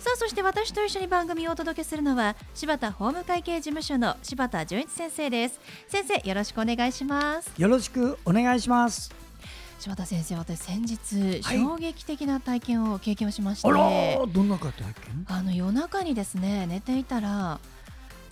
さあそして私と一緒に番組をお届けするのは柴田法務会計事務所の柴田純一先生です。先生よろしくお願いします。よろしくお願いします。柴田先生私先日、はい衝撃的な体験を経験をしまして。あらー、どんな方体験？あの夜中にですね寝ていたら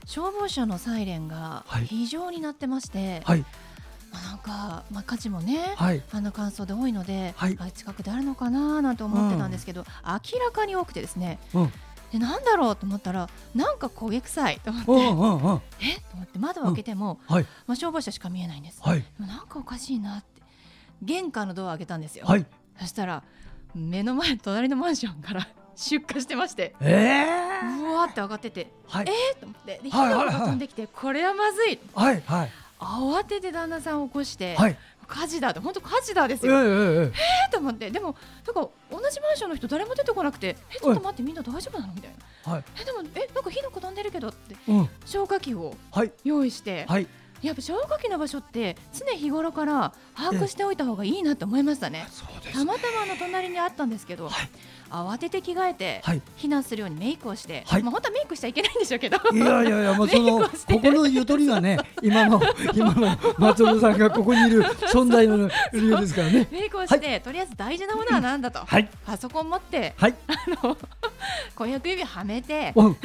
消防車のサイレンがはい。非常に鳴ってまして、はい。まあなんか、まあ、火事もね、はい。あの乾燥で多いので、はい。あ近くであるのかななんて思ってたんですけど、明らかに多くてですね。うん。でなんだろうと思ったらなんか焦げ臭いと思って、うんうんうん。え？と思って窓を開けても、はい。まあ、消防車しか見えないんです、はい。でもなんかおかしいなって。玄関のドアを開けたんですよ、はい。そしたら目の前隣のマンションから 出火してまして。ええうわーって上がっててはい。えー、と思って。で火が飛んできてこれはまずい。はいはい慌てて旦那さんを起こして、はい。火事だって本当火事だですええよ、えええ。ーと思ってでもなんか同じマンションの人誰も出てこなくてえちょっと待ってみんな大丈夫なの？みたいな。はい。えでもえなんか火の粉飛んでるけどってうん。消火器をはい。用意して、はい。やっぱ消火器の場所って常日頃から把握しておいた方がいいなって思いましたねそうですた。またまあの隣にあったんですけど、はい慌てて着替えて、はい。避難するようにメイクをして、はいまあ本当はメイクしちゃいけないんでしょうけどいやいやいやもうその ここのゆとりがね今の今の松尾さんがここにいる存在の理由ですからね。メイクをして、とりあえず大事なものは何だと、はいパソコン持ってはい。あの婚約指輪はめてうん。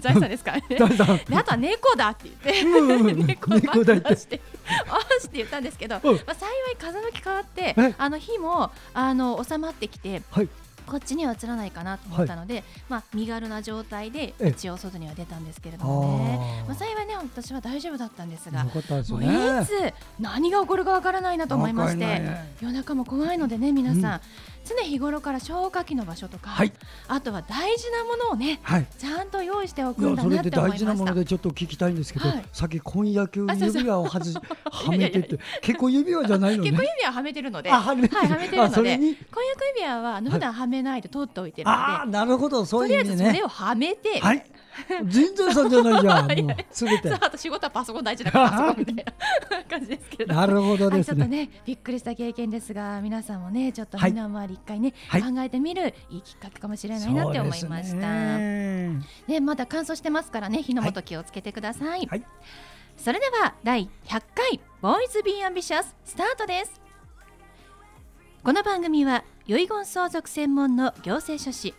財産ですからね。であとは猫だって言って、うんうんうん猫をバ猫だってして あーしって言ったんですけど、うん。まあ、幸い風向き変わってえ？あの火もあの収まってきてはい。こっちには移らないかなと思ったので、まあ、身軽な状態でえ一応外には出たんですけれどもね、まあ、幸いね私は大丈夫だったんですがよかったですもう。いつ何が起こるかわからないなと思いまして、夜中も怖いのでね皆さん、うん常日頃から消火器の場所とか、はい。あとは大事なものをねはい。ちゃんと用意しておいくんだなって思いました。大事なものでちょっと聞きたいんですけど、はい。さっき婚約指輪を外しはめてて結婚指輪じゃないのね。結婚指輪はめてるので、あはめてる。ので。婚約指輪はあの普段はめないで取っておいてるので、なるほど。そとういう意味でねりあえずそれをはめて、はい全然さんじゃないじゃん もうすべて。さああと仕事はパソコン大事だからパソコンみたいな感じですけれど。もなるほどはい、ですね。ちょっとねびっくりした経験ですが皆さんもねちょっとはい。身の回り一回ね、はい。考えてみるいいきっかけかもしれないなって思いました。ね。まだ乾燥してますからね火の元気をつけてください、はい。それでは第100回ボーイズビーアンビシャススタートです。この番組は遺言相続専門の行政書士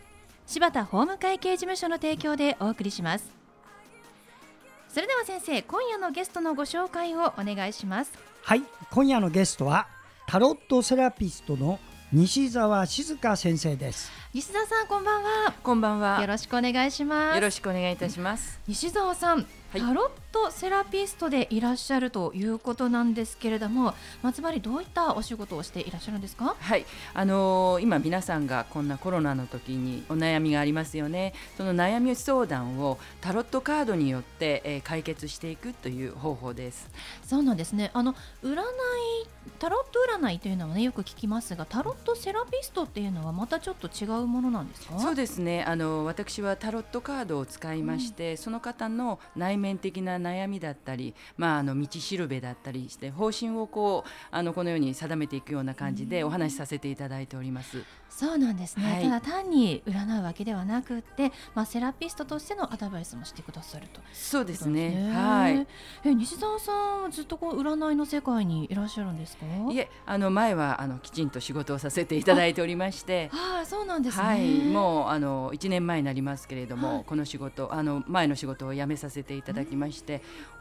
柴田法務会計事務所の提供でお送りします。それでは先生今夜のゲストのご紹介をお願いします。はい今夜のゲストはタロットセラピストの西澤静香先生です。西澤さんこんばんは。こんばんは。よろしくお願いします。よろしくお願いいたします。西澤さん、はい。タロットセラピストでいらっしゃるということなんですけれども、まあつまりどういったお仕事をしていらっしゃるんですか？はい、あのー今皆さんがこんなコロナの時にお悩みがありますよね。その悩み相談をタロットカードによって、えー解決していくという方法です。そうなんですね。あの占いタロット占いというのはねよく聞きますが、タロットセラピストっていうのはまたちょっと違うものなんですか？そうですね。あの私はタロットカードを使いまして、その方の内面的な悩みだったり、まああの道しるべだったりして方針をこうあのこのように定めていくような感じでお話しさせていただいております。そうなんですね、はい。ただ単に占うわけではなくって、まあ、セラピストとしてのアドバイスもしてくださると。そうですね。ね。はい。え西澤さんはずっとこう占いの世界にいらっしゃるんですか？いえ、あの前はあのきちんと仕事をさせていただいておりまして。はいそうなんですね、はい、もうあの1年前になりますけれども、はい。この仕事あの前の仕事を辞めさせていただきまして、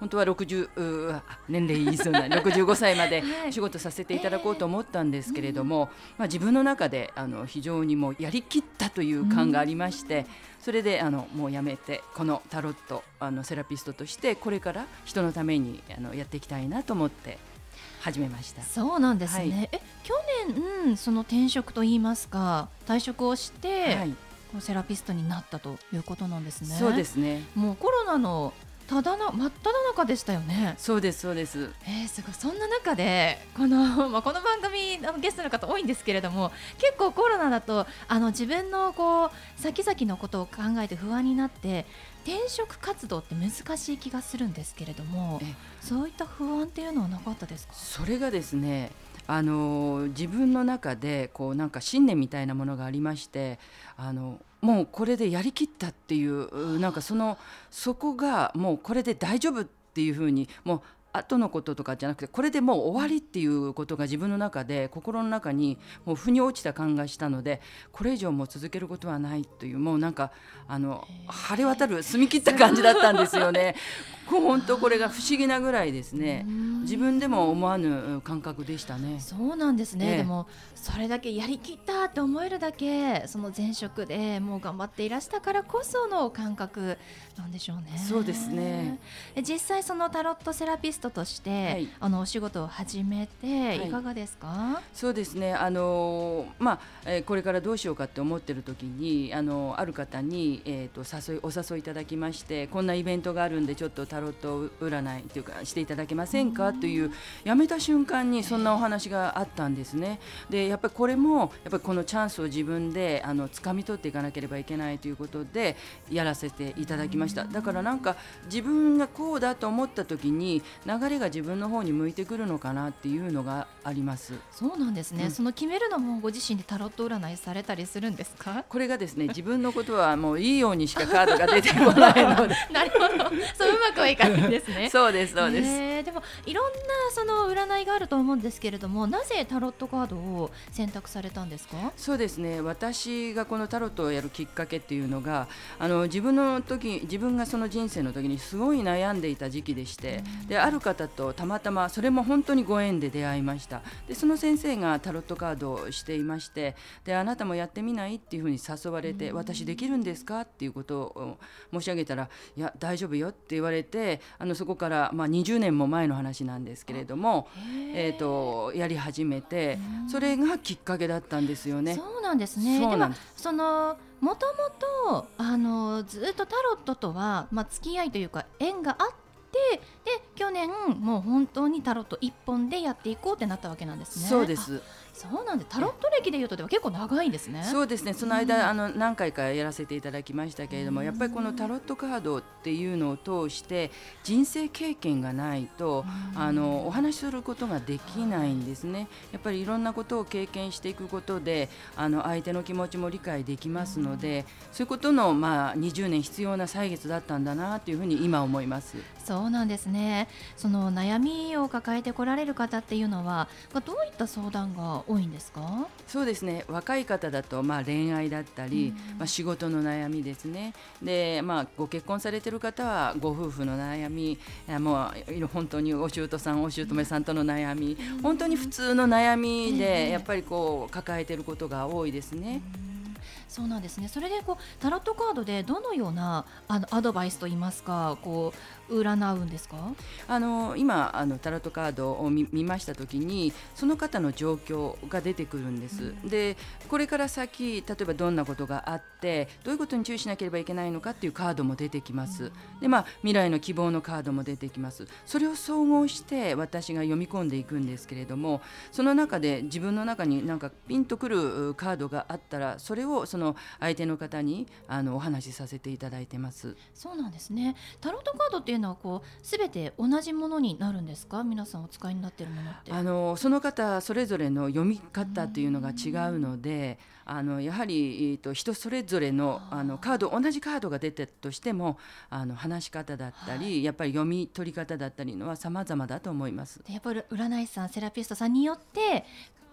本当は60うーあ年齢言いそうな 65歳まではい仕事させていただこうと思ったんですけれども、まあ、自分の中であの非常にもうやりきったという感がありまして、それであのもう辞めてこのタロットあのセラピストとしてこれから人のためにあのやっていきたいなと思って始めました。そうなんですね、はいえ去年、うん、その転職といいますか退職をして、はいセラピストになったということなんですね。そうですね。もうコロナのただな真っ只中でしたよね。そうですそうです。えー、すごいそんな中でこの まあこの番組のゲストの方多いんですけれども結構コロナだとあの自分のこう先々のことを考えて不安になって転職活動って難しい気がするんですけれどもそういった不安っていうのはなかったですか？それがですねあの自分の中でこうなんか信念みたいなものがありましてあのもうこれでやりきったっていうなんかそのそこがもうこれで大丈夫っていうふうにもう後のこととかじゃなくてこれでもう終わりっていうことが自分の中で心の中にもう腑に落ちた感がしたのでこれ以上も続けることはないというもうなんかあの晴れ渡る澄み切った感じだったんですよね。本当これが不思議なぐらいですね。自分でも思わぬ感覚でしたね。そうなんですね、でもそれだけやりきったって思えるだけその前職でもう頑張っていらしたからこその感覚なんでしょうね。そうですね。実際そのタロットセラピストとして、はい、あのお仕事を始めてい。かがですか、はい、そうですね。あのまあ、えー、これからどうしようかって思ってる時にあのある方に、えーと、と誘いお誘いいただきましてこんなイベントがあるんでちょっとタロット占いというかしていただけませんか？という辞めた瞬間にそんなお話があったんですね。でやっぱりこれもやっぱりこのチャンスを自分であの掴み取っていかなければいけないということでやらせていただきました。だからなんか自分がこうだと思った時に流れが自分の方に向いてくるのかなっていうのがあります。そうなんですね。うん、その決めるのもご自身でタロット占いされたりするんですか？これがですね自分のことはもういいようにしかカードが出てこないので。なるほど。そううまくはいかないですね。そうですそうです。えー、でもいろんなその占いがあると思うんですけれども、なぜタロットカードを選択されたんですか？そうですね。私がこのタロットをやるきっかけっていうのが、あの自分の時自分がその人生の時にすごい悩んでいた時期でして、である方とたまたまそれも本当にご縁で出会いました。でその先生がタロットカードをしていまして、であなたもやってみない？っていうふうに誘われて、私できるんですか？っていうことを申し上げたら、いや大丈夫よって言われて、あのそこからまあ20年も前の話なんですけれども、えっ、とやり始めて、それがきっかけだったんですよね。そうなんですね。でもそのもともとあのずっとタロットとはまあ付き合いというか縁があってで去年もう本当にタロット一本でやっていこうってなったわけなんですね。そうですそうなんでタロット歴でいうとでは結構長いんですね。そうですね。その間、うん、あの何回かやらせていただきましたけれども、やっぱりこのタロットカードっていうのを通して人生経験がないと、あのお話しすることができないんですね。やっぱりいろんなことを経験していくことで、あの相手の気持ちも理解できますので、そういうことのまあ20年必要な歳月だったんだなというふうに今思います。そうなんですね。その悩みを抱えてこられる方っていうのは、どういった相談が多いんですか？そうですね。若い方だとまあ恋愛だったり、まあ、仕事の悩みですね。で、まあ、ご結婚されてる方はご夫婦の悩みもう本当にお姑さんお姑さんとの悩み本当に普通の悩みでやっぱりこう抱えてることが多いですね。そうなんですね。それでこうタロットカードでどのようなあのアドバイスといいますか、こう占うんですか？あの今あのタロットカードを見ましたときにその方の状況が出てくるんです。うん、でこれから先例えばどんなことがあってどういうことに注意しなければいけないのかっていうカードも出てきます。うん、でまあ未来の希望のカードも出てきます。それを総合して私が読み込んでいくんですけれども、その中で自分の中になんかピンとくるカードがあったらそれをその相手の方にあのお話しさせていただいてます。そうなんですね。タロットカードっていうのはこうすべて同じものになるんですか？皆さんお使いになっているものって。あのその方それぞれの読み方っていうのが違うので、あのやはりえっと人それぞれのあのカード同じカードが出てとしてもあの話し方だったり、はい、やっぱり読み取り方だったりのは様々だと思います。やっぱり占い師さんセラピストさんによって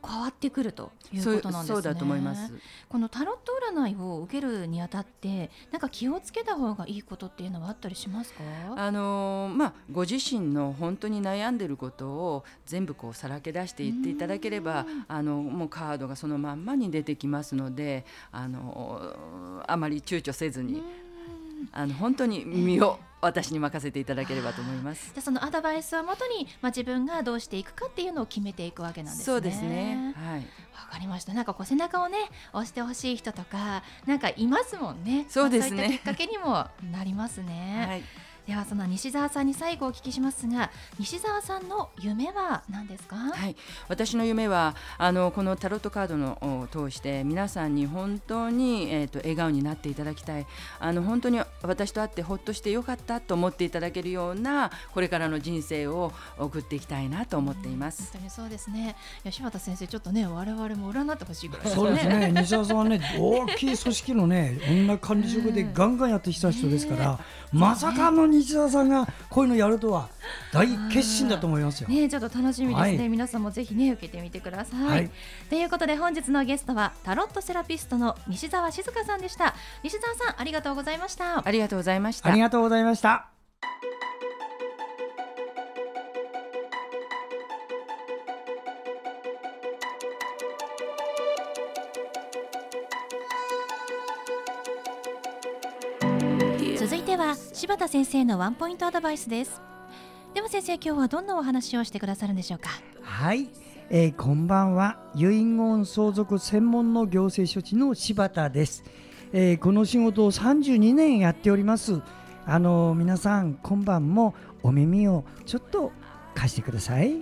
変わってくるということなんですね。そうだと思います。このタロット占いを受けるにあたって、なんか気をつけた方がいいことっていうのはあったりしますか？あのまあご自身の本当に悩んでることを全部こうさらけ出して言っていただければ、あのもうカードがそのまんまに出てきますので、あのあまり躊躇せずに。あの本当に身を私に任せていただければと思います。じゃあそのアドバイスをもとに、まあ、自分がどうしていくかっていうのを決めていくわけなんですね。そうですね。はい。わかりました。なんかこう背中をね押してほしい人とかなんかいますもんね。そうですねまあそういったきっかけにもなりますね。はい。ではその西澤さんに最後お聞きしますが、西澤さんの夢は何ですか？はい、私の夢はあのこのタロットカードのを通して皆さんに本当に、えー、と笑顔になっていただきたいあの本当に私と会ってほっとしてよかったと思っていただけるようなこれからの人生を送っていきたいなと思っています。本当にそうですね。吉畑先生ちょっとね我々も占ってほしいぐらいそうですね。ね 西田さんはね大きい組織のね女管理職でガンガンやってきた人ですから、まさかの西田さんがこういうのやるとは大決心だと思いますよ。ねちょっと楽しみですね、はい皆さんもぜひね受けてみてください、はいということで本日のゲストはタロットセラピストの西澤静香さんでした西澤さんありがとうございましたありがとうございました。ありがとうございました。は柴田先生のワンポイントアドバイスです。では先生今日はどんなお話をしてくださるんでしょうか？はい、えー、こんばんは。遺言相続専門の行政書士の柴田です、えーこの仕事を32年やっております。あの皆さん今晩もお耳をちょっと貸してください。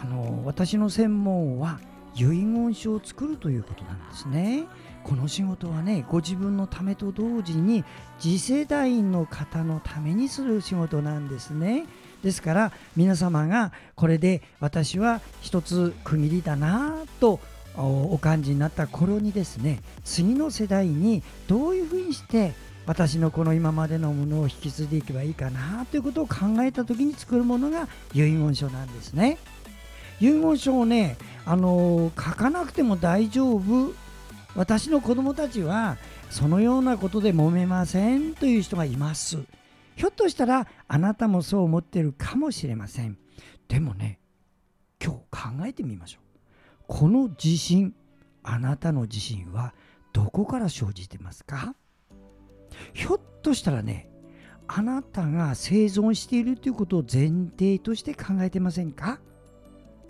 あの私の専門は遺言書を作るということなんですねこの仕事はねご自分のためと同時に次世代の方のためにする仕事なんですねですから皆様がこれで私は一つ区切りだなとお感じになった頃にですね次の世代にどういうふうにして私のこの今までのものを引き継いでいけばいいかなということを考えた時に作るものが遺言書なんですね。遺言書をね、あのー書かなくても大丈夫私の子供たちはそのようなことで揉めませんという人がいます。ひょっとしたらあなたもそう思ってるかもしれません。でもね、今日考えてみましょう。この地震、あなたの地震はどこから生じてますか？ひょっとしたらね、あなたが生存しているということを前提として考えてませんか？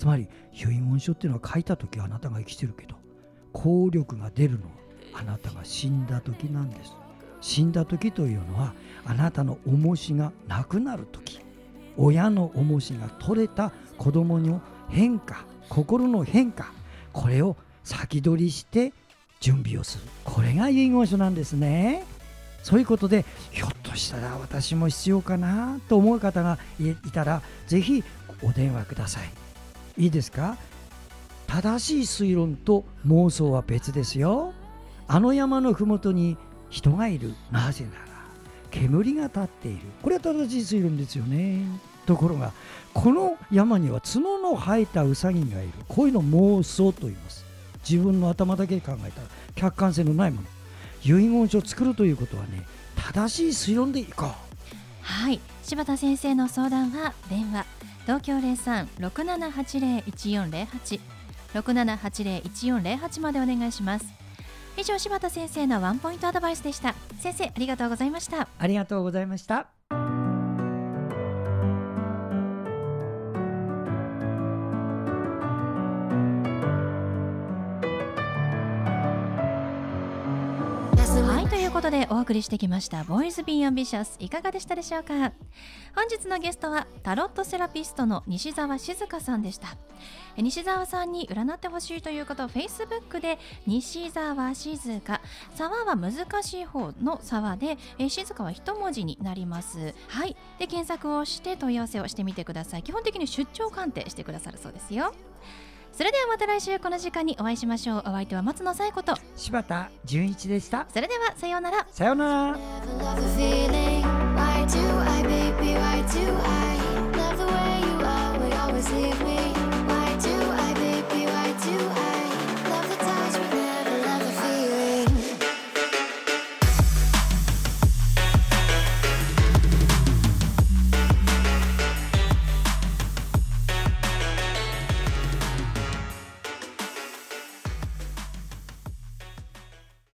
つまり遺言書っていうのは書いた時あなたが生きてるけど効力が出るのはあなたが死んだ時なんです。死んだ時というのはあなたの重しがなくなる時。親の重しが取れた子供の変化心の変化これを先取りして準備をする。これが遺言書なんですね。そういうことでひょっとしたら私も必要かなと思う方がいたらぜひお電話ください。いいですか？正しい推論と妄想は別ですよ。あの山の麓に人がいる。なぜなら煙が立っている。これは正しい推論ですよね。ところがこの山には角の生えたウサギがいる。こういうの妄想と言います。自分の頭だけで考えたら客観性のないもの。遺言書を作るということはね正しい推論でいこう。はい。柴田先生の相談は電話。東京03-6780-1408 6780-1408までお願いします。以上柴田先生のワンポイントアドバイスでした。先生ありがとうございました。ありがとうございました。でお送りしてきました「ボーイズ・ビー・アンビシャス」いかがでしたでしょうか？本日のゲストはタロットセラピストの西澤静香さんでした。西澤さんに占ってほしいという方は Facebook で西澤静香沢は難しい方の沢で静香は一文字になります。はい。で検索をして問い合わせをしてみてください。基本的に出張鑑定してくださるそうですよ。それではまた来週この時間にお会いしましょう。お相手は松野紗友子と。柴田純一でした。それではさようなら。さようなら